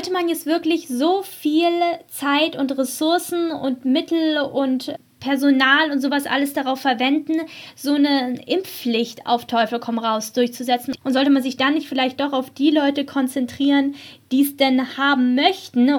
sollte man jetzt wirklich so viel Zeit und Ressourcen und Mittel und Personal und sowas alles darauf verwenden, so eine Impfpflicht auf Teufel komm raus durchzusetzen? Und sollte man sich dann nicht vielleicht doch auf die Leute konzentrieren, die es denn haben möchten?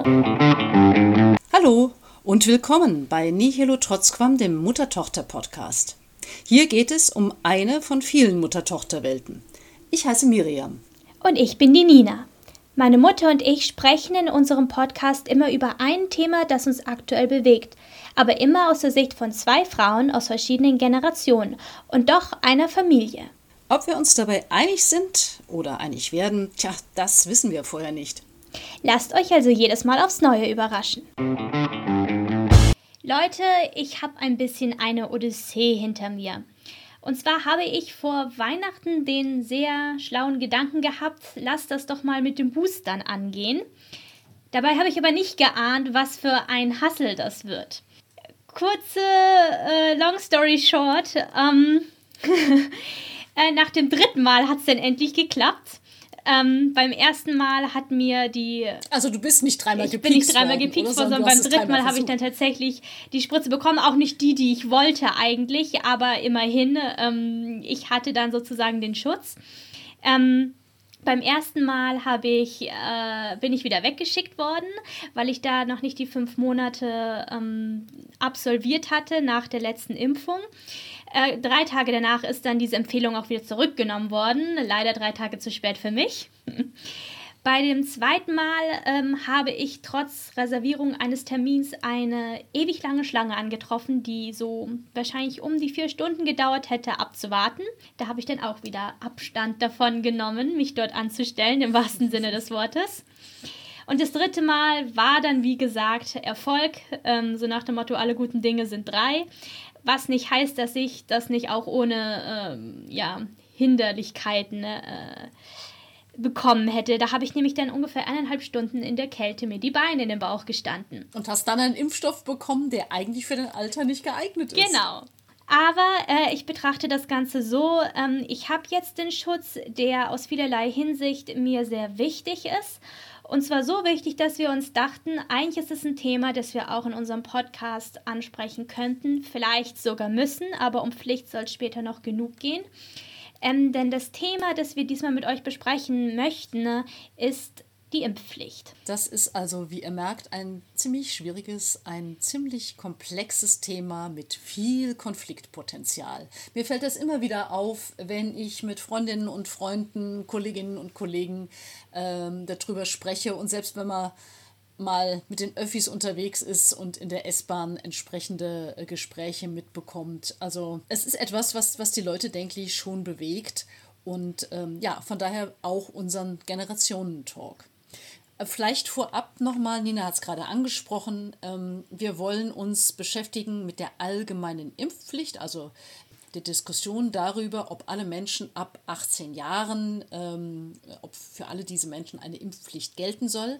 Hallo und willkommen bei Nihilo Trotzquam, dem Mutter-Tochter-Podcast. Hier geht es um eine von vielen Mutter-Tochter-Welten. Ich heiße Miriam. Und ich bin die Nina. Meine Mutter und ich sprechen in unserem Podcast immer über ein Thema, das uns aktuell bewegt, aber immer aus der Sicht von zwei Frauen aus verschiedenen Generationen und doch einer Familie. Ob wir uns dabei einig sind oder einig werden, tja, das wissen wir vorher nicht. Lasst euch also jedes Mal aufs Neue überraschen. Leute, ich habe ein bisschen eine Odyssee hinter mir. Und zwar habe ich vor Weihnachten den sehr schlauen Gedanken gehabt, lass das doch mal mit dem Boostern angehen. Dabei habe ich aber nicht geahnt, was für ein Hassel das wird. Kurze, äh, long story short, ähm, äh, nach dem dritten Mal hat es dann endlich geklappt. Ähm, beim ersten Mal hat mir die. Also du bist nicht dreimal gepiekst worden. Ich bin nicht dreimal gepiekst worden, sondern beim dritten Mal habe ich dann tatsächlich die Spritze bekommen. Auch nicht die, die ich wollte eigentlich, aber immerhin, ähm, ich hatte dann sozusagen den Schutz. Ähm, beim ersten Mal habe ich, äh, bin ich wieder weggeschickt worden, weil ich da noch nicht die fünf Monate ähm, absolviert hatte nach der letzten Impfung. Äh, drei Tage danach ist dann diese Empfehlung auch wieder zurückgenommen worden. Leider drei Tage zu spät für mich. Bei dem zweiten Mal ähm, habe ich trotz Reservierung eines Termins eine ewig lange Schlange angetroffen, die so wahrscheinlich um die vier Stunden gedauert hätte abzuwarten. Da habe ich dann auch wieder Abstand davon genommen, mich dort anzustellen, im wahrsten Sinne des Wortes. Und das dritte Mal war dann, wie gesagt, Erfolg. Ähm, so nach dem Motto, alle guten Dinge sind drei was nicht heißt, dass ich das nicht auch ohne ähm, ja, Hinderlichkeiten ne, äh, bekommen hätte. Da habe ich nämlich dann ungefähr eineinhalb Stunden in der Kälte mir die Beine in den Bauch gestanden. Und hast dann einen Impfstoff bekommen, der eigentlich für dein Alter nicht geeignet ist. Genau. Aber äh, ich betrachte das Ganze so, ähm, ich habe jetzt den Schutz, der aus vielerlei Hinsicht mir sehr wichtig ist. Und zwar so wichtig, dass wir uns dachten, eigentlich ist es ein Thema, das wir auch in unserem Podcast ansprechen könnten, vielleicht sogar müssen, aber um Pflicht soll es später noch genug gehen. Ähm, denn das Thema, das wir diesmal mit euch besprechen möchten, ist die Impfpflicht. Das ist also, wie ihr merkt, ein ziemlich schwieriges, ein ziemlich komplexes Thema mit viel Konfliktpotenzial. Mir fällt das immer wieder auf, wenn ich mit Freundinnen und Freunden, Kolleginnen und Kollegen ähm, darüber spreche und selbst wenn man mal mit den Öffis unterwegs ist und in der S-Bahn entsprechende äh, Gespräche mitbekommt. Also es ist etwas, was, was die Leute, denke ich, schon bewegt und ähm, ja, von daher auch unseren Generationentalk. Vielleicht vorab nochmal, Nina hat es gerade angesprochen, ähm, wir wollen uns beschäftigen mit der allgemeinen Impfpflicht, also der Diskussion darüber, ob alle Menschen ab 18 Jahren, ähm, ob für alle diese Menschen eine Impfpflicht gelten soll.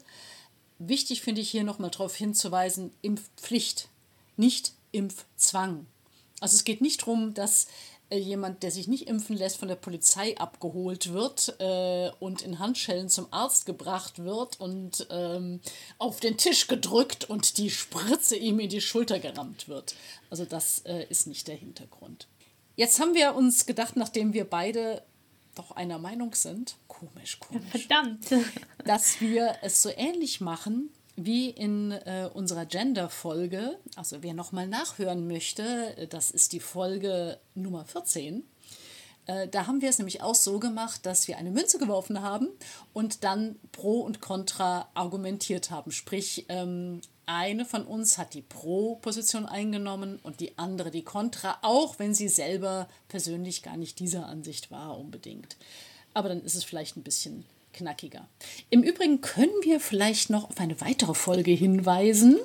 Wichtig finde ich hier nochmal darauf hinzuweisen, Impfpflicht, nicht Impfzwang. Also es geht nicht darum, dass äh, jemand, der sich nicht impfen lässt, von der Polizei abgeholt wird äh, und in Handschellen zum Arzt gebracht wird und ähm, auf den Tisch gedrückt und die Spritze ihm in die Schulter gerammt wird. Also das äh, ist nicht der Hintergrund. Jetzt haben wir uns gedacht, nachdem wir beide doch einer Meinung sind, komisch, komisch, verdammt, dass wir es so ähnlich machen wie in äh, unserer Gender-Folge, also wer nochmal nachhören möchte, äh, das ist die Folge Nummer 14. Äh, da haben wir es nämlich auch so gemacht, dass wir eine Münze geworfen haben und dann Pro und Contra argumentiert haben. Sprich, ähm, eine von uns hat die Pro-Position eingenommen und die andere die Contra, auch wenn sie selber persönlich gar nicht dieser Ansicht war unbedingt. Aber dann ist es vielleicht ein bisschen knackiger. Im Übrigen können wir vielleicht noch auf eine weitere Folge hinweisen,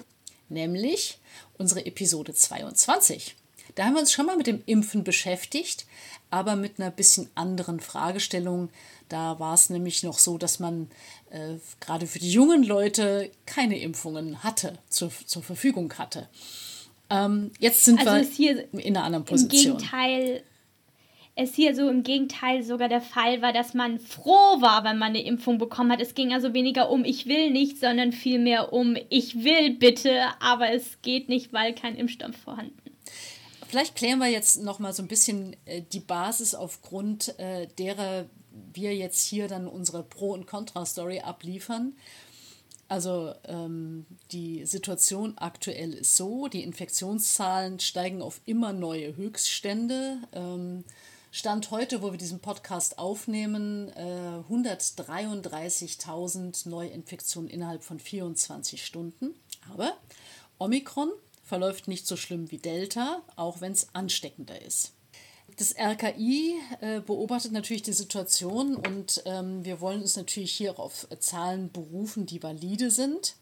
nämlich unsere Episode 22. Da haben wir uns schon mal mit dem Impfen beschäftigt, aber mit einer bisschen anderen Fragestellung. Da war es nämlich noch so, dass man äh, gerade für die jungen Leute keine Impfungen hatte, zur, zur Verfügung hatte. Ähm, jetzt sind also wir in einer anderen Position. Im Gegenteil es hier so im Gegenteil sogar der Fall war, dass man froh war, wenn man eine Impfung bekommen hat. Es ging also weniger um ich will nicht, sondern vielmehr um ich will bitte, aber es geht nicht, weil kein Impfstoff vorhanden. Vielleicht klären wir jetzt noch mal so ein bisschen äh, die Basis, aufgrund äh, derer wir jetzt hier dann unsere Pro- und Contra-Story abliefern. Also ähm, die Situation aktuell ist so, die Infektionszahlen steigen auf immer neue Höchststände. Ähm, Stand heute, wo wir diesen Podcast aufnehmen, äh, 133.000 Neuinfektionen innerhalb von 24 Stunden. Aber Omikron verläuft nicht so schlimm wie Delta, auch wenn es ansteckender ist. Das RKI äh, beobachtet natürlich die Situation und ähm, wir wollen uns natürlich hier auf Zahlen berufen, die valide sind.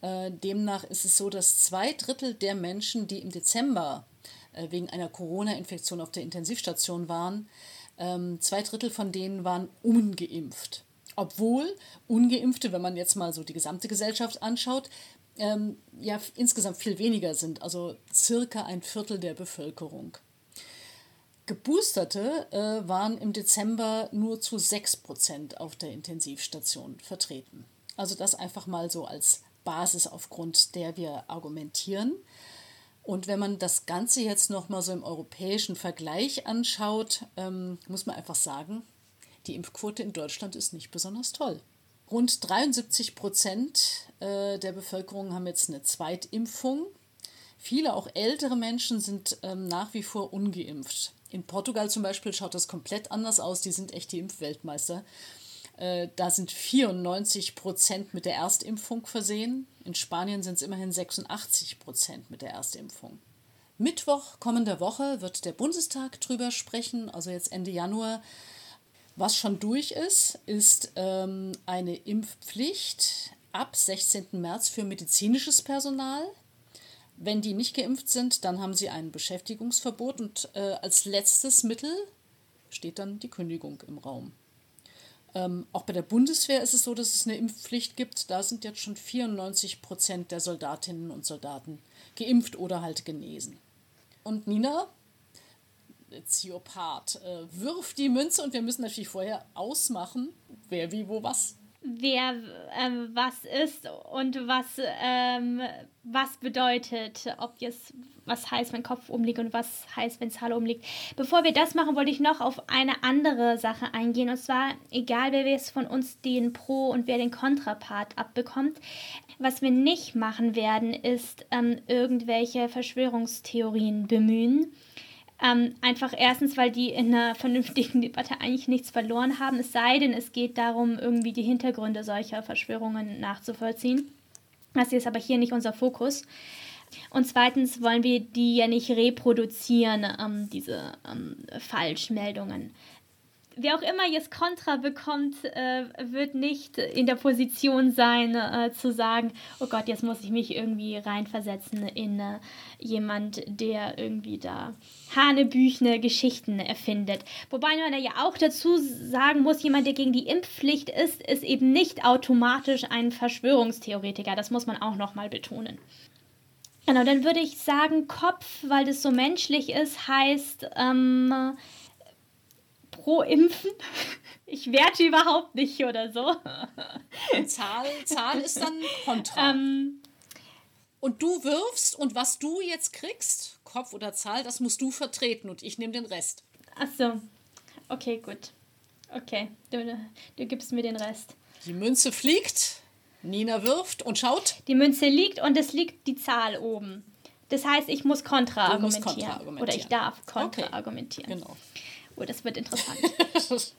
Äh, demnach ist es so, dass zwei Drittel der Menschen, die im Dezember äh, wegen einer Corona-Infektion auf der Intensivstation waren, ähm, zwei Drittel von denen waren ungeimpft. Obwohl ungeimpfte, wenn man jetzt mal so die gesamte Gesellschaft anschaut, ähm, ja insgesamt viel weniger sind, also circa ein Viertel der Bevölkerung. Geboosterte äh, waren im Dezember nur zu 6% auf der Intensivstation vertreten. Also das einfach mal so als Basis, aufgrund der wir argumentieren. Und wenn man das Ganze jetzt nochmal so im europäischen Vergleich anschaut, ähm, muss man einfach sagen, die Impfquote in Deutschland ist nicht besonders toll. Rund 73 Prozent äh, der Bevölkerung haben jetzt eine Zweitimpfung. Viele, auch ältere Menschen, sind ähm, nach wie vor ungeimpft. In Portugal zum Beispiel schaut das komplett anders aus. Die sind echt die Impfweltmeister. Äh, da sind 94 Prozent mit der Erstimpfung versehen. In Spanien sind es immerhin 86 Prozent mit der Erstimpfung. Mittwoch kommender Woche wird der Bundestag drüber sprechen, also jetzt Ende Januar. Was schon durch ist, ist ähm, eine Impfpflicht ab 16. März für medizinisches Personal. Wenn die nicht geimpft sind, dann haben sie ein Beschäftigungsverbot und äh, als letztes Mittel steht dann die Kündigung im Raum. Ähm, auch bei der Bundeswehr ist es so, dass es eine Impfpflicht gibt. Da sind jetzt schon 94 Prozent der Soldatinnen und Soldaten geimpft oder halt genesen. Und Nina, it's. Äh, wirf die Münze und wir müssen natürlich vorher ausmachen, wer wie wo was wer ähm, was ist und was, ähm, was bedeutet, ob jetzt was heißt, wenn Kopf umliegt und was heißt, wenn Zahl umliegt. Bevor wir das machen, wollte ich noch auf eine andere Sache eingehen und zwar, egal wer jetzt von uns den Pro- und wer den Kontrapart abbekommt, was wir nicht machen werden, ist ähm, irgendwelche Verschwörungstheorien bemühen ähm, einfach erstens, weil die in einer vernünftigen Debatte eigentlich nichts verloren haben, es sei denn, es geht darum, irgendwie die Hintergründe solcher Verschwörungen nachzuvollziehen. Das ist aber hier nicht unser Fokus. Und zweitens wollen wir die ja nicht reproduzieren, ähm, diese ähm, Falschmeldungen wer auch immer jetzt Kontra bekommt, äh, wird nicht in der Position sein, äh, zu sagen, oh Gott, jetzt muss ich mich irgendwie reinversetzen in äh, jemand, der irgendwie da hanebüchene Geschichten erfindet. Wobei man ja auch dazu sagen muss, jemand, der gegen die Impfpflicht ist, ist eben nicht automatisch ein Verschwörungstheoretiker. Das muss man auch nochmal betonen. Genau, dann würde ich sagen, Kopf, weil das so menschlich ist, heißt, ähm, pro Impfen. Ich werte überhaupt nicht oder so. Zahl, Zahl ist dann kontra. Ähm, und du wirfst und was du jetzt kriegst, Kopf oder Zahl, das musst du vertreten und ich nehme den Rest. Ach so. Okay, gut. Okay, du, du gibst mir den Rest. Die Münze fliegt, Nina wirft und schaut. Die Münze liegt und es liegt die Zahl oben. Das heißt, ich muss kontra, argumentieren, kontra argumentieren. Oder ich darf kontra okay. argumentieren. Genau. Oh, das wird interessant.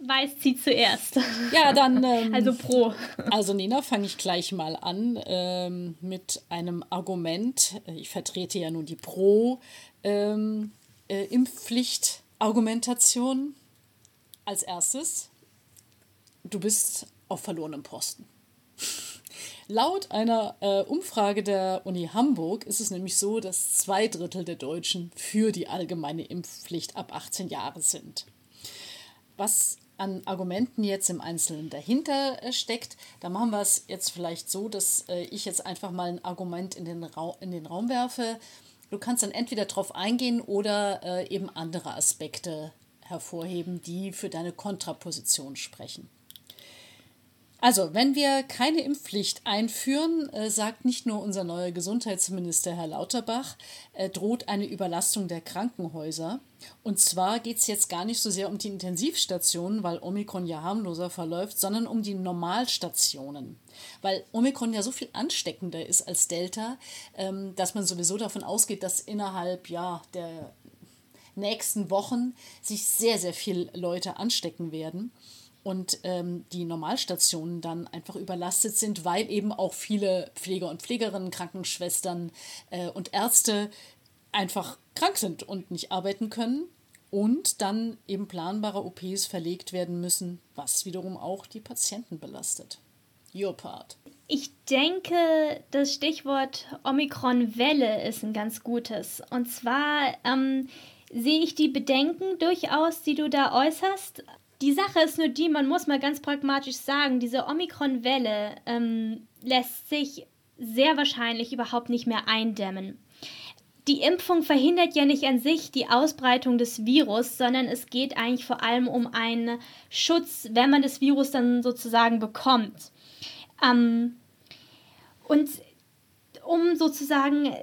Weiß zieht zuerst. Ja, dann. Ähm, also pro. Also, Nina, fange ich gleich mal an ähm, mit einem Argument. Ich vertrete ja nun die Pro-Impfpflicht-Argumentation. Ähm, äh, Als erstes, du bist auf verlorenem Posten. Laut einer äh, Umfrage der Uni Hamburg ist es nämlich so, dass zwei Drittel der Deutschen für die allgemeine Impfpflicht ab 18 Jahre sind. Was an Argumenten jetzt im Einzelnen dahinter äh, steckt, da machen wir es jetzt vielleicht so, dass äh, ich jetzt einfach mal ein Argument in den, Ra in den Raum werfe. Du kannst dann entweder darauf eingehen oder äh, eben andere Aspekte hervorheben, die für deine Kontraposition sprechen. Also, wenn wir keine Impfpflicht einführen, äh, sagt nicht nur unser neuer Gesundheitsminister Herr Lauterbach, äh, droht eine Überlastung der Krankenhäuser. Und zwar geht es jetzt gar nicht so sehr um die Intensivstationen, weil Omikron ja harmloser verläuft, sondern um die Normalstationen. Weil Omikron ja so viel ansteckender ist als Delta, ähm, dass man sowieso davon ausgeht, dass innerhalb ja, der nächsten Wochen sich sehr, sehr viele Leute anstecken werden und ähm, die Normalstationen dann einfach überlastet sind, weil eben auch viele Pfleger und Pflegerinnen, Krankenschwestern äh, und Ärzte einfach krank sind und nicht arbeiten können und dann eben planbare OPs verlegt werden müssen, was wiederum auch die Patienten belastet. Your part. Ich denke, das Stichwort Omikron-Welle ist ein ganz gutes. Und zwar ähm, sehe ich die Bedenken durchaus, die du da äußerst. Die Sache ist nur die, man muss mal ganz pragmatisch sagen, diese Omikron-Welle ähm, lässt sich sehr wahrscheinlich überhaupt nicht mehr eindämmen. Die Impfung verhindert ja nicht an sich die Ausbreitung des Virus, sondern es geht eigentlich vor allem um einen Schutz, wenn man das Virus dann sozusagen bekommt. Ähm, und um sozusagen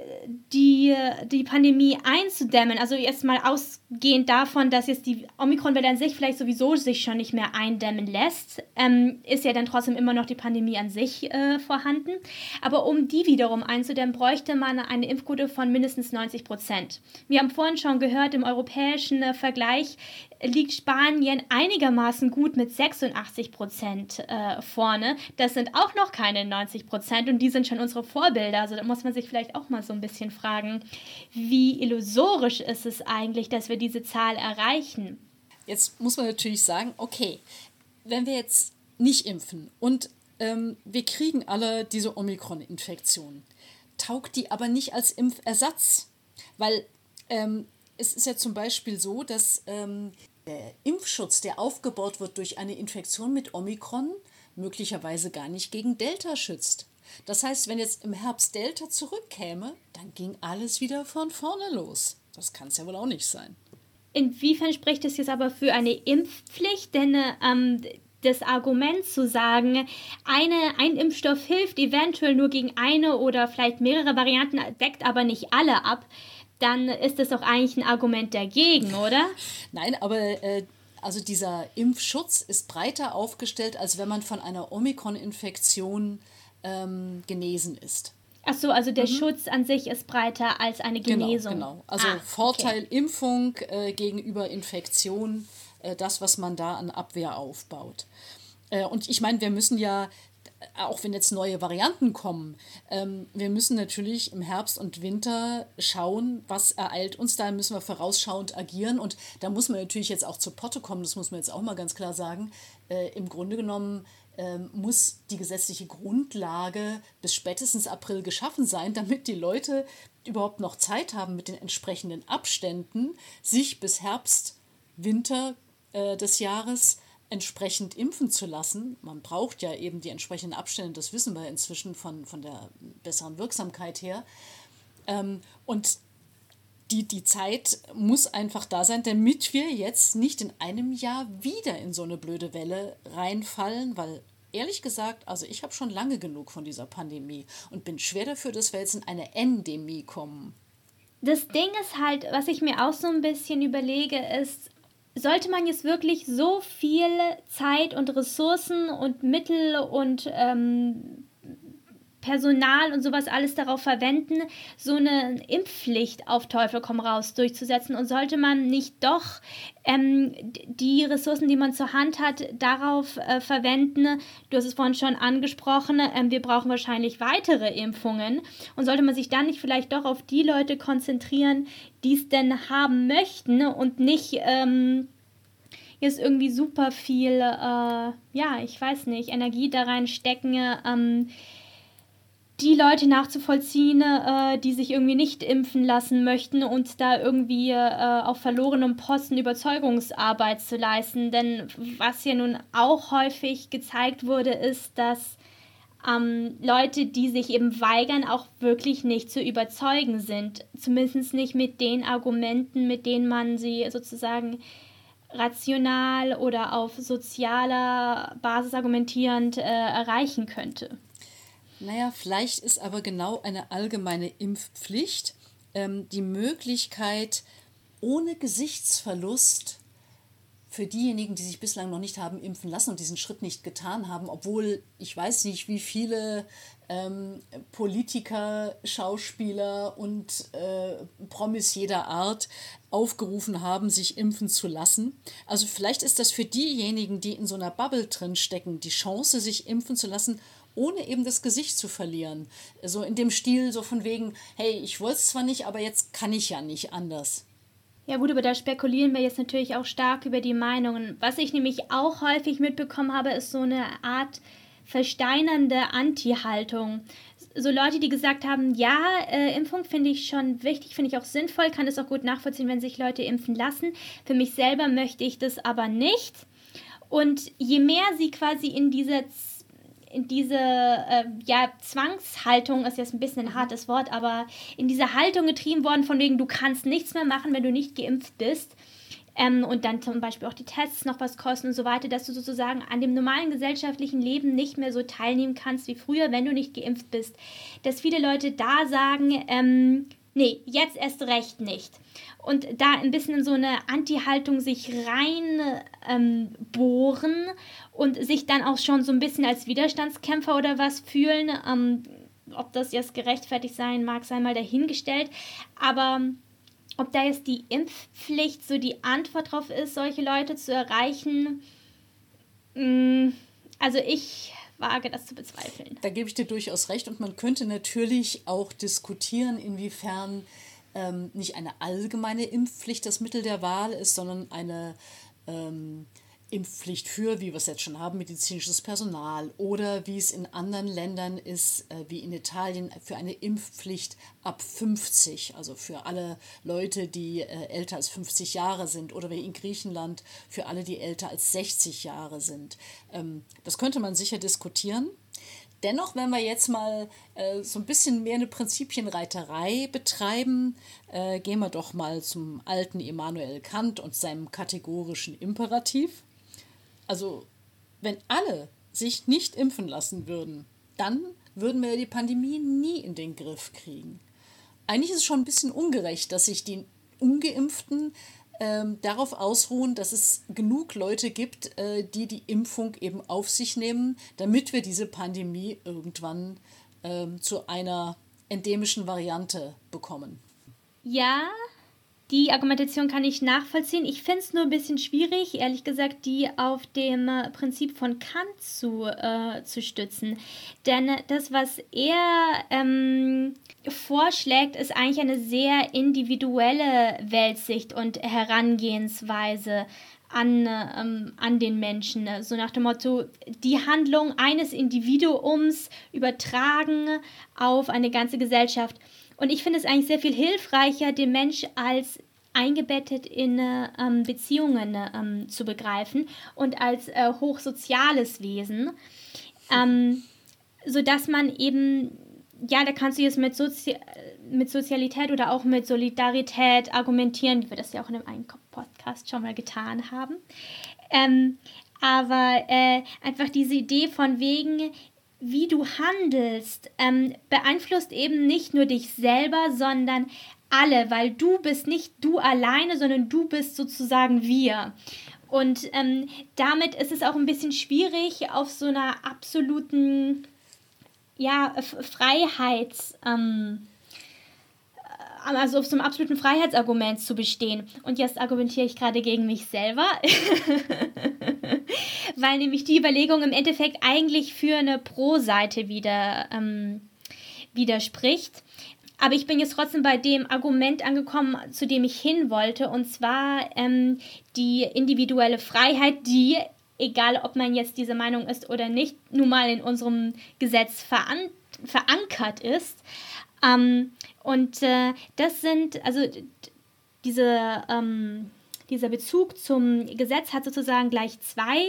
die, die Pandemie einzudämmen, also erstmal ausgehend davon, dass jetzt die Omikron-Welle an sich vielleicht sowieso sich schon nicht mehr eindämmen lässt, ähm, ist ja dann trotzdem immer noch die Pandemie an sich äh, vorhanden. Aber um die wiederum einzudämmen, bräuchte man eine Impfquote von mindestens 90 Prozent. Wir haben vorhin schon gehört, im europäischen äh, Vergleich liegt Spanien einigermaßen gut mit 86 Prozent äh, vorne. Das sind auch noch keine 90 Prozent und die sind schon unsere Vorbilder. Also da muss man sich vielleicht auch mal so ein bisschen fragen, wie illusorisch ist es eigentlich, dass wir diese Zahl erreichen? Jetzt muss man natürlich sagen, okay, wenn wir jetzt nicht impfen und ähm, wir kriegen alle diese Omikron-Infektion, taugt die aber nicht als Impfersatz, weil ähm, es ist ja zum Beispiel so, dass ähm, der Impfschutz, der aufgebaut wird durch eine Infektion mit Omikron, möglicherweise gar nicht gegen Delta schützt. Das heißt, wenn jetzt im Herbst Delta zurückkäme, dann ging alles wieder von vorne los. Das kann es ja wohl auch nicht sein. Inwiefern spricht es jetzt aber für eine Impfpflicht? Denn ähm, das Argument zu sagen, eine, ein Impfstoff hilft eventuell nur gegen eine oder vielleicht mehrere Varianten, deckt aber nicht alle ab, dann ist das doch eigentlich ein Argument dagegen, oder? Nein, aber äh, also dieser Impfschutz ist breiter aufgestellt, als wenn man von einer Omikron-Infektion ähm, genesen ist. Ach so, also der mhm. Schutz an sich ist breiter als eine genau, Genesung. Genau, genau. Also ah, Vorteil okay. Impfung äh, gegenüber Infektion, äh, das, was man da an Abwehr aufbaut. Äh, und ich meine, wir müssen ja auch wenn jetzt neue Varianten kommen, ähm, wir müssen natürlich im Herbst und Winter schauen, was ereilt uns. Da müssen wir vorausschauend agieren. Und da muss man natürlich jetzt auch zur Potte kommen, das muss man jetzt auch mal ganz klar sagen. Äh, Im Grunde genommen muss die gesetzliche Grundlage bis spätestens April geschaffen sein, damit die Leute überhaupt noch Zeit haben, mit den entsprechenden Abständen sich bis Herbst, Winter äh, des Jahres entsprechend impfen zu lassen. Man braucht ja eben die entsprechenden Abstände, das wissen wir inzwischen von, von der besseren Wirksamkeit her. Ähm, und die, die Zeit muss einfach da sein, damit wir jetzt nicht in einem Jahr wieder in so eine blöde Welle reinfallen, weil ehrlich gesagt, also ich habe schon lange genug von dieser Pandemie und bin schwer dafür, dass wir jetzt in eine Endemie kommen. Das Ding ist halt, was ich mir auch so ein bisschen überlege, ist, sollte man jetzt wirklich so viel Zeit und Ressourcen und Mittel und ähm, Personal und sowas alles darauf verwenden, so eine Impfpflicht auf Teufel komm raus durchzusetzen? Und sollte man nicht doch ähm, die Ressourcen, die man zur Hand hat, darauf äh, verwenden? Du hast es vorhin schon angesprochen, ähm, wir brauchen wahrscheinlich weitere Impfungen. Und sollte man sich dann nicht vielleicht doch auf die Leute konzentrieren, die es denn haben möchten und nicht. Ähm, jetzt irgendwie super viel, äh, ja, ich weiß nicht, Energie da reinstecken, ähm, die Leute nachzuvollziehen, äh, die sich irgendwie nicht impfen lassen möchten und da irgendwie äh, auf verlorenem Posten Überzeugungsarbeit zu leisten. Denn was ja nun auch häufig gezeigt wurde, ist, dass ähm, Leute, die sich eben weigern, auch wirklich nicht zu überzeugen sind. Zumindest nicht mit den Argumenten, mit denen man sie sozusagen rational oder auf sozialer Basis argumentierend äh, erreichen könnte. Naja, vielleicht ist aber genau eine allgemeine Impfpflicht ähm, die Möglichkeit, ohne Gesichtsverlust für diejenigen, die sich bislang noch nicht haben impfen lassen und diesen Schritt nicht getan haben, obwohl ich weiß nicht, wie viele ähm, Politiker, Schauspieler und äh, Promis jeder Art aufgerufen haben, sich impfen zu lassen. Also vielleicht ist das für diejenigen, die in so einer Bubble drin stecken, die Chance, sich impfen zu lassen, ohne eben das Gesicht zu verlieren. So in dem Stil, so von wegen, hey, ich wollte es zwar nicht, aber jetzt kann ich ja nicht anders. Ja gut, aber da spekulieren wir jetzt natürlich auch stark über die Meinungen. Was ich nämlich auch häufig mitbekommen habe, ist so eine Art versteinernde Anti-Haltung. So Leute, die gesagt haben, ja, äh, Impfung finde ich schon wichtig, finde ich auch sinnvoll, kann es auch gut nachvollziehen, wenn sich Leute impfen lassen. Für mich selber möchte ich das aber nicht. Und je mehr sie quasi in dieser in diese äh, ja, Zwangshaltung ist jetzt ein bisschen ein hartes Wort, aber in diese Haltung getrieben worden, von wegen, du kannst nichts mehr machen, wenn du nicht geimpft bist. Ähm, und dann zum Beispiel auch die Tests noch was kosten und so weiter, dass du sozusagen an dem normalen gesellschaftlichen Leben nicht mehr so teilnehmen kannst wie früher, wenn du nicht geimpft bist. Dass viele Leute da sagen, ähm, nee, jetzt erst recht nicht. Und da ein bisschen in so eine Anti-Haltung sich rein ähm, und sich dann auch schon so ein bisschen als Widerstandskämpfer oder was fühlen. Ähm, ob das jetzt gerechtfertigt sein mag, sei mal dahingestellt. Aber ob da jetzt die Impfpflicht so die Antwort drauf ist, solche Leute zu erreichen, mh, mm, also ich wage das zu bezweifeln. Da gebe ich dir durchaus recht und man könnte natürlich auch diskutieren, inwiefern ähm, nicht eine allgemeine Impfpflicht das Mittel der Wahl ist, sondern eine ähm, Impfpflicht für, wie wir es jetzt schon haben, medizinisches Personal oder wie es in anderen Ländern ist, äh, wie in Italien, für eine Impfpflicht ab 50, also für alle Leute, die äh, älter als 50 Jahre sind oder wie in Griechenland für alle, die älter als 60 Jahre sind. Ähm, das könnte man sicher diskutieren. Dennoch, wenn wir jetzt mal äh, so ein bisschen mehr eine Prinzipienreiterei betreiben, äh, gehen wir doch mal zum alten Immanuel Kant und seinem kategorischen Imperativ. Also, wenn alle sich nicht impfen lassen würden, dann würden wir die Pandemie nie in den Griff kriegen. Eigentlich ist es schon ein bisschen ungerecht, dass sich die Ungeimpften ähm, darauf ausruhen, dass es genug Leute gibt, äh, die die Impfung eben auf sich nehmen, damit wir diese Pandemie irgendwann ähm, zu einer endemischen Variante bekommen. Ja, die Argumentation kann ich nachvollziehen. Ich finde es nur ein bisschen schwierig, ehrlich gesagt, die auf dem äh, Prinzip von Kant zu, äh, zu stützen. Denn das, was er ähm, vorschlägt, ist eigentlich eine sehr individuelle Weltsicht und Herangehensweise an, ähm, an den Menschen. So nach dem Motto, die Handlung eines Individuums übertragen auf eine ganze Gesellschaft. Und ich finde es eigentlich sehr viel hilfreicher, den Mensch als eingebettet in ähm, Beziehungen ähm, zu begreifen und als äh, hochsoziales Wesen, ähm, sodass man eben, ja, da kannst du jetzt mit, Sozi mit Sozialität oder auch mit Solidarität argumentieren, wie wir das ja auch in einem Podcast schon mal getan haben. Ähm, aber äh, einfach diese Idee von wegen, wie du handelst, ähm, beeinflusst eben nicht nur dich selber, sondern alle, weil du bist nicht du alleine, sondern du bist sozusagen wir. Und ähm, damit ist es auch ein bisschen schwierig, auf so einer absoluten ja, Freiheits, ähm, also auf so einem absoluten Freiheitsargument zu bestehen. Und jetzt argumentiere ich gerade gegen mich selber, weil nämlich die Überlegung im Endeffekt eigentlich für eine Pro-Seite wieder ähm, widerspricht. Aber ich bin jetzt trotzdem bei dem Argument angekommen, zu dem ich hin wollte, und zwar ähm, die individuelle Freiheit, die, egal ob man jetzt diese Meinung ist oder nicht, nun mal in unserem Gesetz veran verankert ist. Ähm, und äh, das sind, also diese, ähm, dieser Bezug zum Gesetz hat sozusagen gleich zwei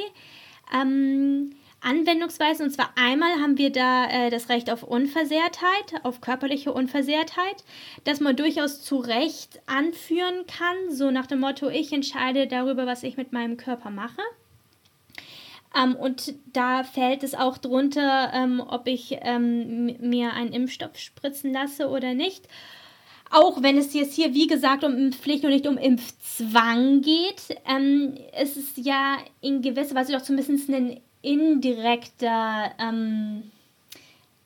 ähm, Anwendungsweisen. Und zwar einmal haben wir da äh, das Recht auf Unversehrtheit, auf körperliche Unversehrtheit, das man durchaus zu Recht anführen kann, so nach dem Motto, ich entscheide darüber, was ich mit meinem Körper mache. Ähm, und da fällt es auch drunter, ähm, ob ich ähm, mir einen Impfstoff spritzen lasse oder nicht. Auch wenn es jetzt hier, wie gesagt, um Impfpflicht und nicht um Impfzwang geht, ähm, ist es ja in gewisser Weise doch zumindest ein indirekter ähm,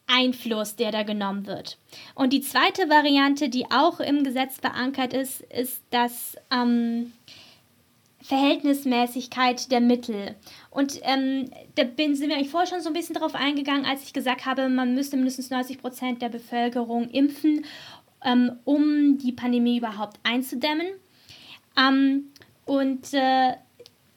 Einfluss, der da genommen wird. Und die zweite Variante, die auch im Gesetz verankert ist, ist das ähm, Verhältnismäßigkeit der Mittel. Und ähm, da bin, sind wir eigentlich vorher schon so ein bisschen darauf eingegangen, als ich gesagt habe, man müsste mindestens 90 Prozent der Bevölkerung impfen, ähm, um die Pandemie überhaupt einzudämmen. Ähm, und äh,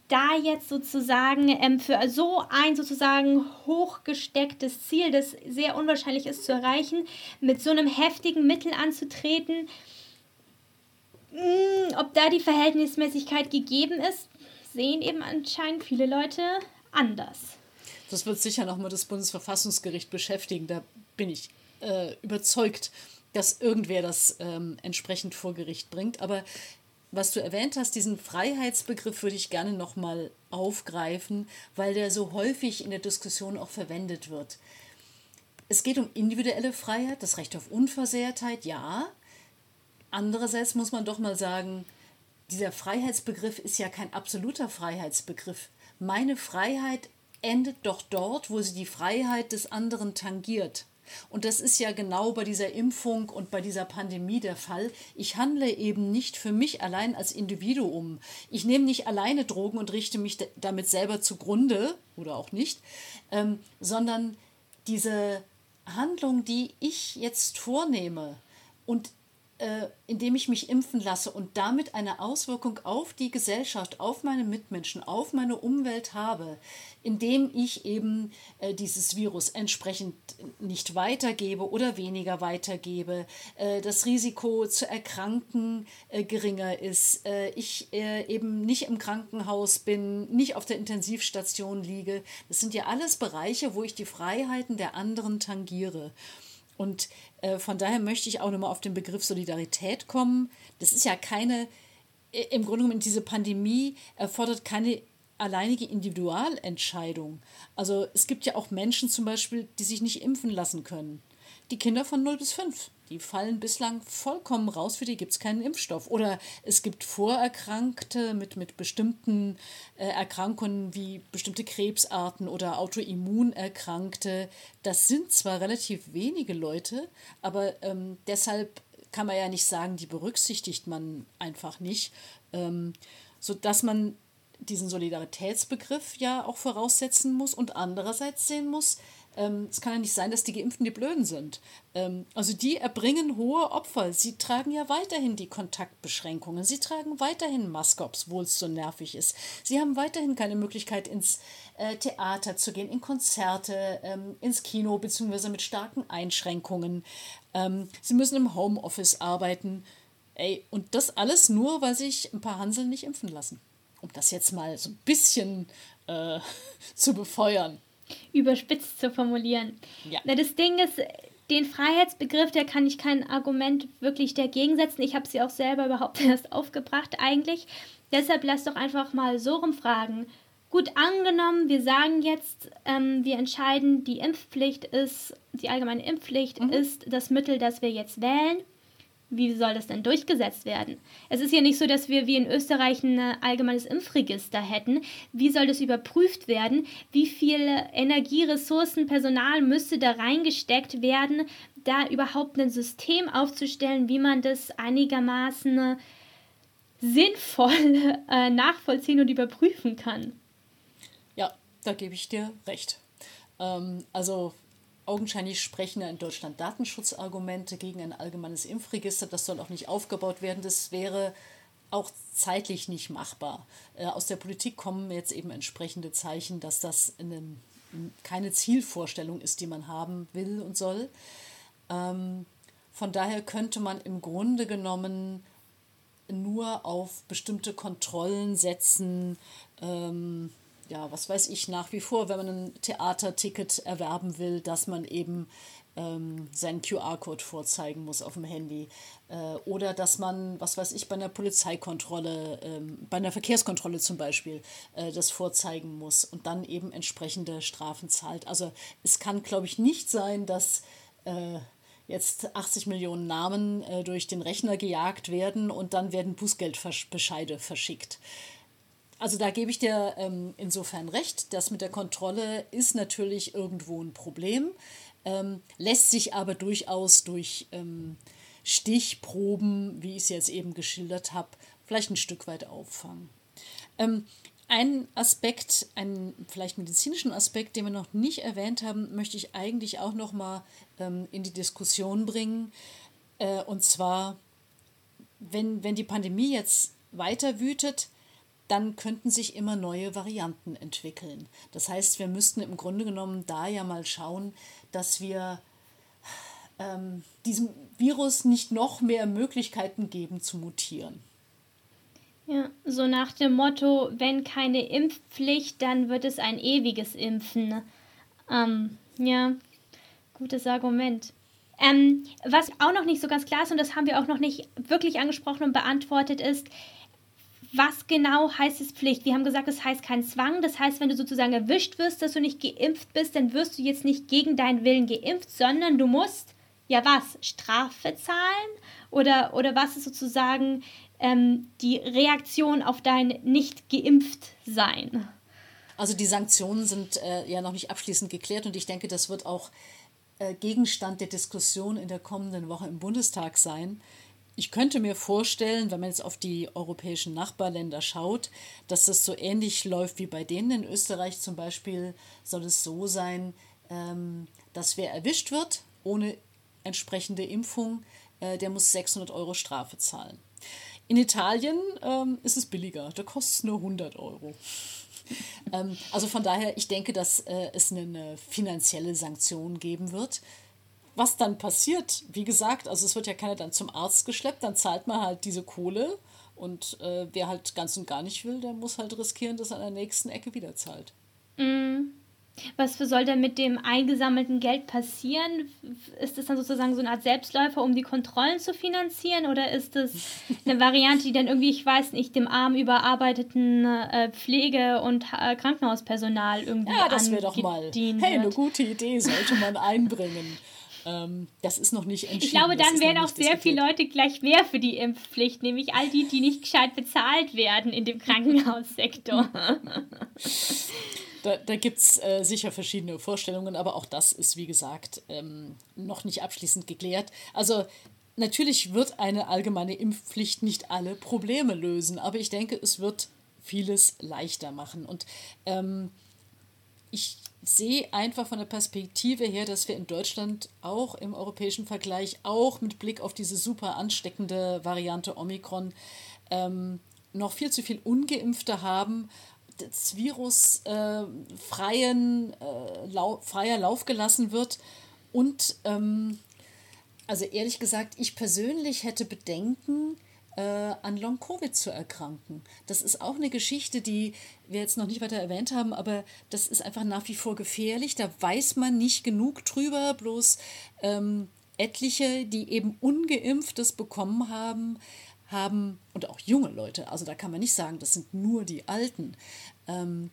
da jetzt sozusagen ähm, für so ein sozusagen hochgestecktes Ziel, das sehr unwahrscheinlich ist zu erreichen, mit so einem heftigen Mittel anzutreten, mh, hm, ob da die Verhältnismäßigkeit gegeben ist, sehen eben anscheinend viele Leute anders. Das wird sicher nochmal das Bundesverfassungsgericht beschäftigen. Da bin ich äh, überzeugt, dass irgendwer das ähm, entsprechend vor Gericht bringt. Aber was du erwähnt hast, diesen Freiheitsbegriff würde ich gerne nochmal aufgreifen, weil der so häufig in der Diskussion auch verwendet wird. Es geht um individuelle Freiheit, das Recht auf Unversehrtheit, ja. Andererseits muss man doch mal sagen, dieser Freiheitsbegriff ist ja kein absoluter Freiheitsbegriff. Meine Freiheit endet doch dort, wo sie die Freiheit des anderen tangiert. Und das ist ja genau bei dieser Impfung und bei dieser Pandemie der Fall. Ich handle eben nicht für mich allein als Individuum. Ich nehme nicht alleine Drogen und richte mich damit selber zugrunde oder auch nicht, ähm, sondern diese Handlung, die ich jetzt vornehme und äh, indem ich mich impfen lasse und damit eine Auswirkung auf die Gesellschaft, auf meine Mitmenschen, auf meine Umwelt habe, indem ich eben äh, dieses Virus entsprechend nicht weitergebe oder weniger weitergebe, äh, das Risiko zu erkranken äh, geringer ist, äh, ich äh, eben nicht im Krankenhaus bin, nicht auf der Intensivstation liege. Das sind ja alles Bereiche, wo ich die Freiheiten der anderen tangiere. Und von daher möchte ich auch nochmal auf den Begriff Solidarität kommen. Das ist ja keine, äh, im Grunde genommen, diese Pandemie erfordert keine alleinige Individualentscheidung. Also es gibt ja auch Menschen zum Beispiel, die sich nicht impfen lassen können. Die Kinder von 0 bis 5, die fallen bislang vollkommen raus, für die gibt es keinen Impfstoff. Oder es gibt Vorerkrankte mit, mit bestimmten äh, Erkrankungen wie bestimmte Krebsarten oder Autoimmunerkrankte. Das sind zwar relativ wenige Leute, aber ähm, deshalb kann man ja nicht sagen, die berücksichtigt man einfach nicht, ähm, sodass man diesen Solidaritätsbegriff ja auch voraussetzen muss und andererseits sehen muss, ähm, es kann ja nicht sein, dass die Geimpften die Blöden sind. Ähm, also die erbringen hohe Opfer. Sie tragen ja weiterhin die Kontaktbeschränkungen. Sie tragen weiterhin Maske, obwohl es so nervig ist. Sie haben weiterhin keine Möglichkeit, ins äh, Theater zu gehen, in Konzerte, ähm, ins Kino, beziehungsweise mit starken Einschränkungen. Ähm, sie müssen im Homeoffice arbeiten. Ey, und das alles nur, weil sich ein paar Hansel nicht impfen lassen um das jetzt mal so ein bisschen äh, zu befeuern. Überspitzt zu formulieren. Ja. Na, das Ding ist, den Freiheitsbegriff, der kann ich kein Argument wirklich dagegen setzen. Ich habe sie auch selber überhaupt erst aufgebracht eigentlich. Deshalb lass doch einfach mal so rumfragen. Gut angenommen, wir sagen jetzt, ähm, wir entscheiden, die Impfpflicht ist, die allgemeine Impfpflicht mhm. ist das Mittel, das wir jetzt wählen wie soll das denn durchgesetzt werden? Es ist ja nicht so, dass wir wie in Österreich ein allgemeines Impfregister hätten. Wie soll das überprüft werden? Wie viel Energie, Ressourcen, Personal müsste da reingesteckt werden, da überhaupt ein System aufzustellen, wie man das einigermaßen sinnvoll äh, nachvollziehen und überprüfen kann? Ja, da gebe ich dir recht. Ähm, also Augenscheinlich sprechen in Deutschland Datenschutzargumente gegen ein allgemeines Impfregister. Das soll auch nicht aufgebaut werden. Das wäre auch zeitlich nicht machbar. Äh, aus der Politik kommen jetzt eben entsprechende Zeichen, dass das eine, keine Zielvorstellung ist, die man haben will und soll. Ähm, von daher könnte man im Grunde genommen nur auf bestimmte Kontrollen setzen, ähm, ja, was weiß ich, nach wie vor, wenn man ein Theaterticket erwerben will, dass man eben ähm, seinen QR-Code vorzeigen muss auf dem Handy. Äh, oder dass man, was weiß ich, bei einer Polizeikontrolle, ähm, bei einer Verkehrskontrolle zum Beispiel, äh, das vorzeigen muss und dann eben entsprechende Strafen zahlt. Also es kann, glaube ich, nicht sein, dass äh, jetzt 80 Millionen Namen äh, durch den Rechner gejagt werden und dann werden Bußgeldbescheide verschickt. Also da gebe ich dir ähm, insofern recht, das mit der Kontrolle ist natürlich irgendwo ein Problem ähm, lässt sich aber durchaus durch ähm, Stichproben, wie ich es jetzt eben geschildert habe, vielleicht ein Stück weit auffangen. Ähm, ein Aspekt, einen vielleicht medizinischen Aspekt, den wir noch nicht erwähnt haben, möchte ich eigentlich auch noch mal ähm, in die Diskussion bringen. Äh, und zwar, wenn, wenn die Pandemie jetzt weiter wütet, dann könnten sich immer neue Varianten entwickeln. Das heißt, wir müssten im Grunde genommen da ja mal schauen, dass wir ähm, diesem Virus nicht noch mehr Möglichkeiten geben zu mutieren. Ja, so nach dem Motto, wenn keine Impfpflicht, dann wird es ein ewiges Impfen. Ähm, ja, gutes Argument. Ähm, was auch noch nicht so ganz klar ist, und das haben wir auch noch nicht wirklich angesprochen und beantwortet, ist, was genau heißt es Pflicht? Wir haben gesagt, es heißt kein Zwang. Das heißt, wenn du sozusagen erwischt wirst, dass du nicht geimpft bist, dann wirst du jetzt nicht gegen deinen Willen geimpft, sondern du musst, ja was, Strafe zahlen? Oder, oder was ist sozusagen ähm, die Reaktion auf dein nicht geimpft sein? Also die Sanktionen sind äh, ja noch nicht abschließend geklärt und ich denke, das wird auch äh, Gegenstand der Diskussion in der kommenden Woche im Bundestag sein. Ich könnte mir vorstellen, wenn man jetzt auf die europäischen Nachbarländer schaut, dass das so ähnlich läuft wie bei denen. In Österreich zum Beispiel soll es so sein, ähm, dass wer erwischt wird ohne entsprechende Impfung, äh, der muss 600 Euro Strafe zahlen. In Italien ähm, ist es billiger, da kostet es nur 100 Euro. ähm, also von daher, ich denke, dass äh, es eine finanzielle Sanktion geben wird was dann passiert, wie gesagt, also es wird ja keiner dann zum Arzt geschleppt, dann zahlt man halt diese Kohle und äh, wer halt ganz und gar nicht will, der muss halt riskieren, dass er an der nächsten Ecke wieder zahlt. Mm. Was soll denn mit dem eingesammelten Geld passieren? Ist das dann sozusagen so eine Art Selbstläufer, um die Kontrollen zu finanzieren? Oder ist das eine Variante, die dann irgendwie, ich weiß nicht, dem arm überarbeiteten äh, Pflege- und äh, Krankenhauspersonal irgendwie Ja, das wäre doch mal. Hey, eine gute Idee sollte man einbringen. Ähm, das ist noch nicht entschieden. Ich glaube, dann wären auch sehr viele Leute gleich mehr für die Impfpflicht, nämlich all die, die nicht gescheit bezahlt werden in dem Krankenhaussektor. da da gibt es äh, sicher verschiedene Vorstellungen, aber auch das ist, wie gesagt, ähm, noch nicht abschließend geklärt. Also natürlich wird eine allgemeine Impfpflicht nicht alle Probleme lösen, aber ich denke, es wird vieles leichter machen. Und ähm, ich sehe einfach von der Perspektive her, dass wir in Deutschland auch im europäischen Vergleich, auch mit Blick auf diese super ansteckende Variante Omikron, ähm, noch viel zu viel Ungeimpfte haben, das Virus äh, freien, äh, lau freier Lauf gelassen wird. Und ähm, also ehrlich gesagt, ich persönlich hätte Bedenken, äh, an Long-Covid zu erkranken. Das ist auch eine Geschichte, die wir jetzt noch nicht weiter erwähnt haben, aber das ist einfach nach wie vor gefährlich. Da weiß man nicht genug drüber, bloß ähm, etliche, die eben ungeimpftes bekommen haben, haben, und auch junge Leute, also da kann man nicht sagen, das sind nur die Alten, ähm,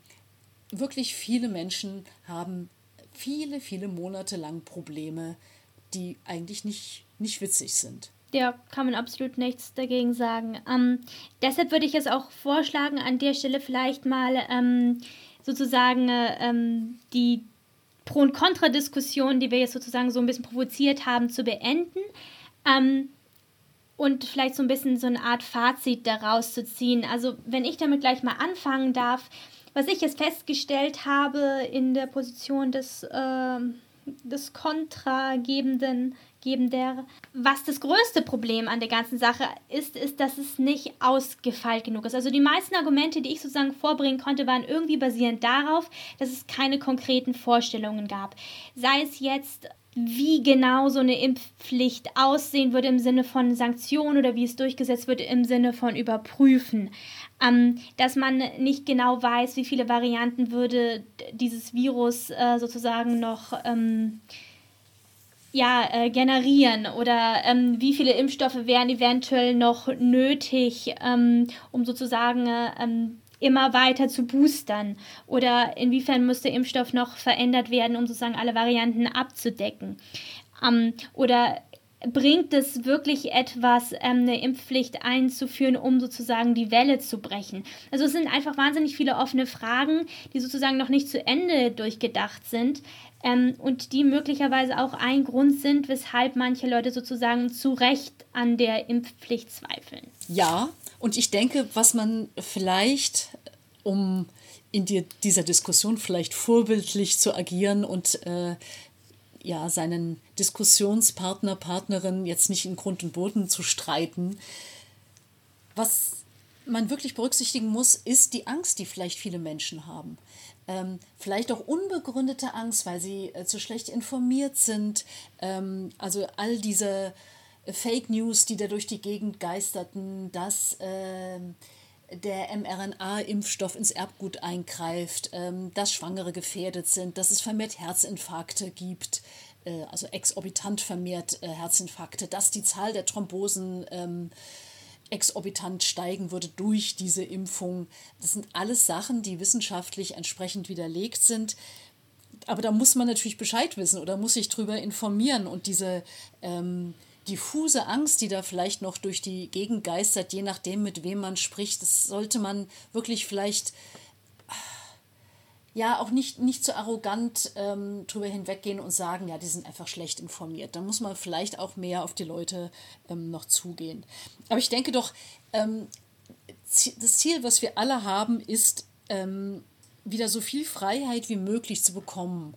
wirklich viele Menschen haben viele, viele Monate lang Probleme, die eigentlich nicht, nicht witzig sind. Ja, kann man absolut nichts dagegen sagen. Ähm, deshalb würde ich es auch vorschlagen, an der Stelle vielleicht mal ähm, sozusagen äh, ähm, die Pro- und Kontra-Diskussion, die wir jetzt sozusagen so ein bisschen provoziert haben, zu beenden. Ähm, und vielleicht so ein bisschen so eine Art Fazit daraus zu ziehen. Also, wenn ich damit gleich mal anfangen darf, was ich jetzt festgestellt habe in der Position des, äh, des Kontragebenden gebender. Was das größte Problem an der ganzen Sache ist, ist, dass es nicht ausgefeilt genug ist. Also die meisten Argumente, die ich sozusagen vorbringen konnte, waren irgendwie basierend darauf, dass es keine konkreten Vorstellungen gab. Sei es jetzt wie genau so eine Impfpflicht aussehen würde im Sinne von Sanktionen oder wie es durchgesetzt wird im Sinne von Überprüfen. Ähm, dass man nicht genau weiß, wie viele Varianten würde dieses Virus äh, sozusagen noch ähm, ja, äh, generieren oder ähm, wie viele Impfstoffe wären eventuell noch nötig, ähm, um sozusagen äh, ähm, immer weiter zu boostern? Oder inwiefern muss der Impfstoff noch verändert werden, um sozusagen alle Varianten abzudecken? Ähm, oder bringt es wirklich etwas, ähm, eine Impfpflicht einzuführen, um sozusagen die Welle zu brechen? Also es sind einfach wahnsinnig viele offene Fragen, die sozusagen noch nicht zu Ende durchgedacht sind. Ähm, und die möglicherweise auch ein Grund sind, weshalb manche Leute sozusagen zu Recht an der Impfpflicht zweifeln. Ja, und ich denke, was man vielleicht, um in die, dieser Diskussion vielleicht vorbildlich zu agieren und äh, ja, seinen Diskussionspartner, Partnerin jetzt nicht in Grund und Boden zu streiten, was man wirklich berücksichtigen muss, ist die Angst, die vielleicht viele Menschen haben. Ähm, vielleicht auch unbegründete Angst, weil sie äh, zu schlecht informiert sind. Ähm, also all diese Fake News, die da durch die Gegend geisterten, dass äh, der mRNA-Impfstoff ins Erbgut eingreift, ähm, dass Schwangere gefährdet sind, dass es vermehrt Herzinfarkte gibt, äh, also exorbitant vermehrt äh, Herzinfarkte, dass die Zahl der Thrombosen ähm, exorbitant steigen würde durch diese Impfung. Das sind alles Sachen, die wissenschaftlich entsprechend widerlegt sind. Aber da muss man natürlich Bescheid wissen oder muss sich drüber informieren und diese ähm, diffuse Angst, die da vielleicht noch durch die Gegend geistert, je nachdem, mit wem man spricht, das sollte man wirklich vielleicht ja auch nicht, nicht so arrogant ähm, drüber hinweggehen und sagen, ja, die sind einfach schlecht informiert. Da muss man vielleicht auch mehr auf die Leute ähm, noch zugehen. Aber ich denke doch, ähm, das Ziel, was wir alle haben, ist, ähm, wieder so viel Freiheit wie möglich zu bekommen.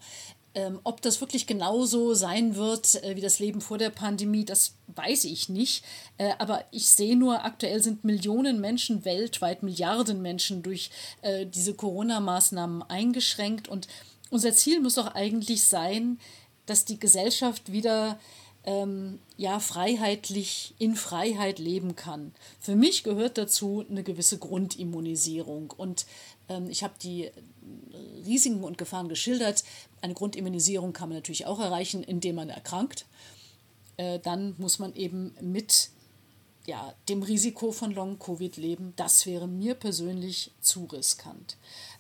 Ähm, ob das wirklich genauso sein wird äh, wie das Leben vor der Pandemie, das weiß ich nicht. Äh, aber ich sehe nur, aktuell sind Millionen Menschen weltweit, Milliarden Menschen durch äh, diese Corona-Maßnahmen eingeschränkt. Und unser Ziel muss doch eigentlich sein, dass die Gesellschaft wieder ähm, ja, freiheitlich in Freiheit leben kann. Für mich gehört dazu eine gewisse Grundimmunisierung. Und ähm, ich habe die Risiken und Gefahren geschildert. Eine Grundimmunisierung kann man natürlich auch erreichen, indem man erkrankt. Äh, dann muss man eben mit ja, dem Risiko von Long-Covid leben. Das wäre mir persönlich zu riskant.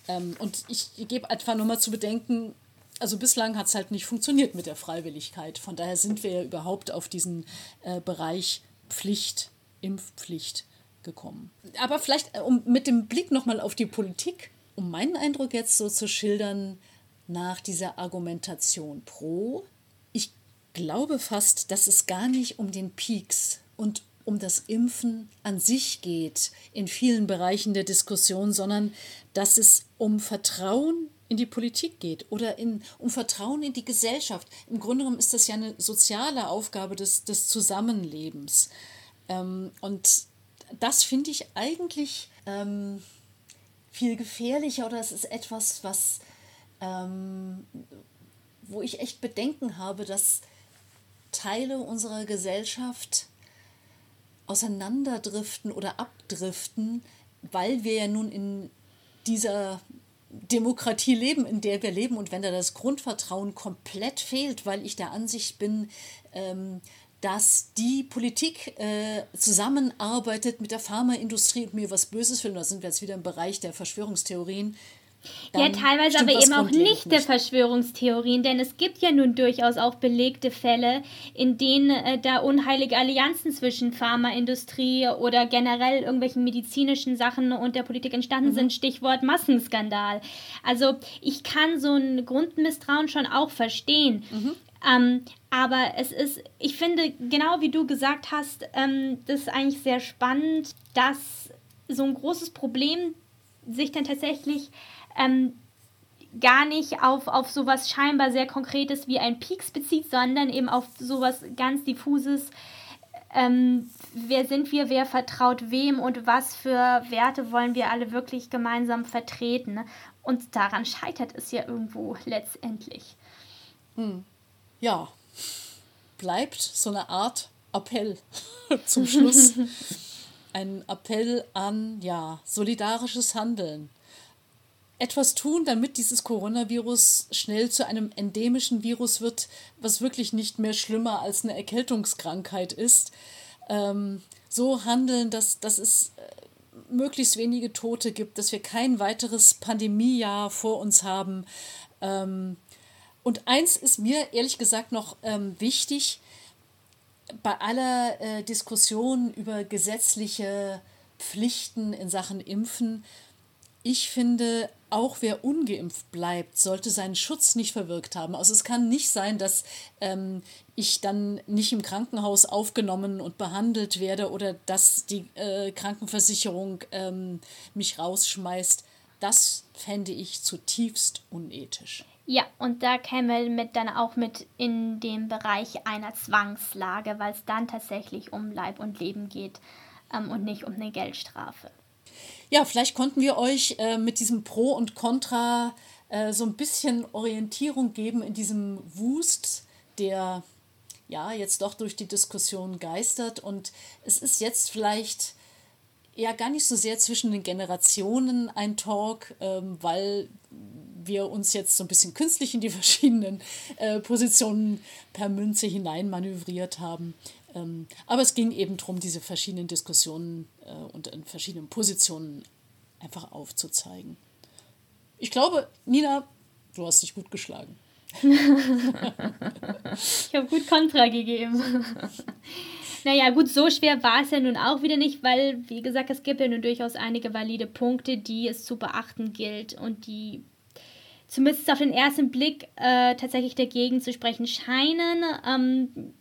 Ähm, und ich, gebe einfach nur mal zu bedenken, also bislang hat es halt nicht funktioniert mit der Freiwilligkeit. Von daher sind wir ja überhaupt auf diesen äh, Bereich Pflicht, Impfpflicht gekommen. Aber vielleicht, äh, um mit dem Blick nochmal auf die Politik um meinen Eindruck jetzt so zu schildern, nach dieser Argumentation pro, ich glaube fast, dass es gar nicht um den Peaks und um das Impfen an sich geht in vielen Bereichen der Diskussion, sondern dass es um Vertrauen in die Politik geht oder in, um Vertrauen in die Gesellschaft. Im Grunde genommen ist das ja eine soziale Aufgabe des, des Zusammenlebens. Ähm, und das finde ich eigentlich ähm, viel gefährlicher oder es ist etwas, was, ähm, wo ich echt Bedenken habe, dass Teile unserer Gesellschaft auseinanderdriften oder abdriften, weil wir ja nun in dieser Demokratie leben, in der wir leben. Und wenn da das Grundvertrauen komplett fehlt, weil ich der Ansicht bin, ähm, dass die Politik äh, zusammenarbeitet mit der Pharmaindustrie und mir was Böses will. Da sind wir jetzt wieder im Bereich der Verschwörungstheorien. ja, teilweise aber eben auch nicht der Verschwörungstheorien, denn es gibt ja nun durchaus auch belegte Fälle, in denen äh, da unheilige Allianzen zwischen Pharmaindustrie oder generell irgendwelchen medizinischen Sachen und der Politik entstanden mhm. sind. Stichwort Massenskandal. Also ich kann so ein Grundmisstrauen schon auch verstehen. Mhm. Ähm, aber es ist, ich finde, genau wie du gesagt hast, ähm, das ist eigentlich sehr spannend, dass so ein großes Problem sich dann tatsächlich ähm, gar nicht auf, auf sowas scheinbar sehr Konkretes wie ein Peaks bezieht, sondern eben auf sowas ganz diffuses. Ähm, wer sind wir, wer vertraut wem und was für Werte wollen wir alle wirklich gemeinsam vertreten. Und daran scheitert es ja irgendwo letztendlich. Hm. Ja, bleibt so eine Art Appell zum Schluss. Ein Appell an ja, solidarisches Handeln. Etwas tun, damit dieses Coronavirus schnell zu einem endemischen Virus wird, was wirklich nicht mehr schlimmer als eine Erkältungskrankheit ist. Ähm, so handeln, dass, dass es äh, möglichst wenige Tote gibt, dass wir kein weiteres Pandemiejahr vor uns haben. Ähm, und eins ist mir ehrlich gesagt noch ähm, wichtig, bei aller äh, Diskussion über gesetzliche Pflichten in Sachen Impfen, ich finde, auch wer ungeimpft bleibt, sollte seinen Schutz nicht verwirkt haben. Also es kann nicht sein, dass ähm, ich dann nicht im Krankenhaus aufgenommen und behandelt werde oder dass die äh, Krankenversicherung ähm, mich rausschmeißt. Das fände ich zutiefst unethisch. Ja, und da kämen wir mit dann auch mit in den Bereich einer Zwangslage, weil es dann tatsächlich um Leib und Leben geht ähm, und nicht um eine Geldstrafe. Ja, vielleicht konnten wir euch äh, mit diesem Pro und Contra äh, so ein bisschen Orientierung geben in diesem Wust, der ja jetzt doch durch die Diskussion geistert. Und es ist jetzt vielleicht ja gar nicht so sehr zwischen den Generationen ein Talk, ähm, weil wir uns jetzt so ein bisschen künstlich in die verschiedenen äh, Positionen per Münze hinein manövriert haben. Ähm, aber es ging eben darum, diese verschiedenen Diskussionen äh, und in verschiedenen Positionen einfach aufzuzeigen. Ich glaube, Nina, du hast dich gut geschlagen. ich habe gut Kontra gegeben. Naja, gut, so schwer war es ja nun auch wieder nicht, weil, wie gesagt, es gibt ja nun durchaus einige valide Punkte, die es zu beachten gilt und die zumindest auf den ersten Blick äh, tatsächlich dagegen zu sprechen scheinen. Ähm,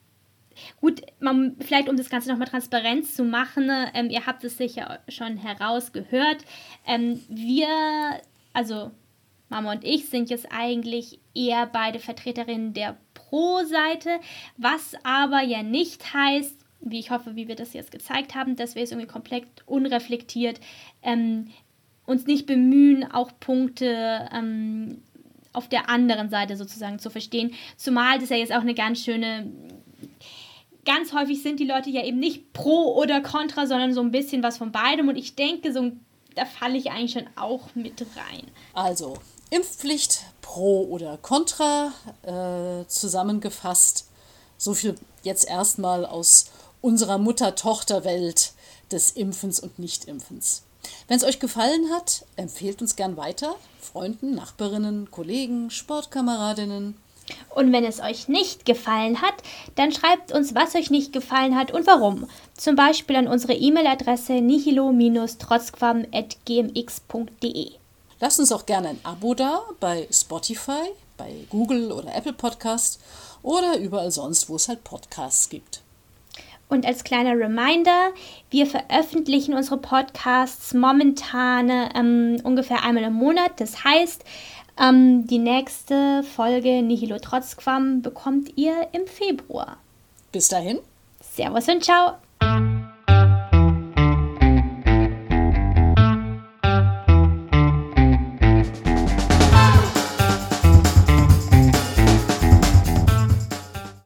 gut, man, vielleicht um das Ganze nochmal transparent zu machen, ähm, ihr habt es sicher schon herausgehört. Ähm, wir, also Mama und ich, sind jetzt eigentlich eher beide Vertreterinnen der Pro-Seite, was aber ja nicht heißt, wie ich hoffe, wie wir das jetzt gezeigt haben, dass wir es irgendwie komplett unreflektiert ähm, uns nicht bemühen, auch Punkte ähm, auf der anderen Seite sozusagen zu verstehen. Zumal das ja jetzt auch eine ganz schöne. Ganz häufig sind die Leute ja eben nicht pro oder contra, sondern so ein bisschen was von beidem. Und ich denke, so, da falle ich eigentlich schon auch mit rein. Also, Impfpflicht pro oder contra äh, zusammengefasst. So viel jetzt erstmal aus unserer Mutter-Tochter-Welt des Impfens und Nichtimpfens. Wenn es euch gefallen hat, empfehlt uns gern weiter. Freunden, Nachbarinnen, Kollegen, Sportkameradinnen. Und wenn es euch nicht gefallen hat, dann schreibt uns, was euch nicht gefallen hat und warum. Zum Beispiel an unsere E-Mail-Adresse nihilo-trotzquam.gmx.de. Lasst uns auch gerne ein Abo da bei Spotify, bei Google oder Apple Podcast oder überall sonst, wo es halt Podcasts gibt. Und als kleiner Reminder, wir veröffentlichen unsere Podcasts momentan ähm, ungefähr einmal im Monat. Das heißt, ähm, die nächste Folge Nihilo Trotzquam bekommt ihr im Februar. Bis dahin. Servus und ciao.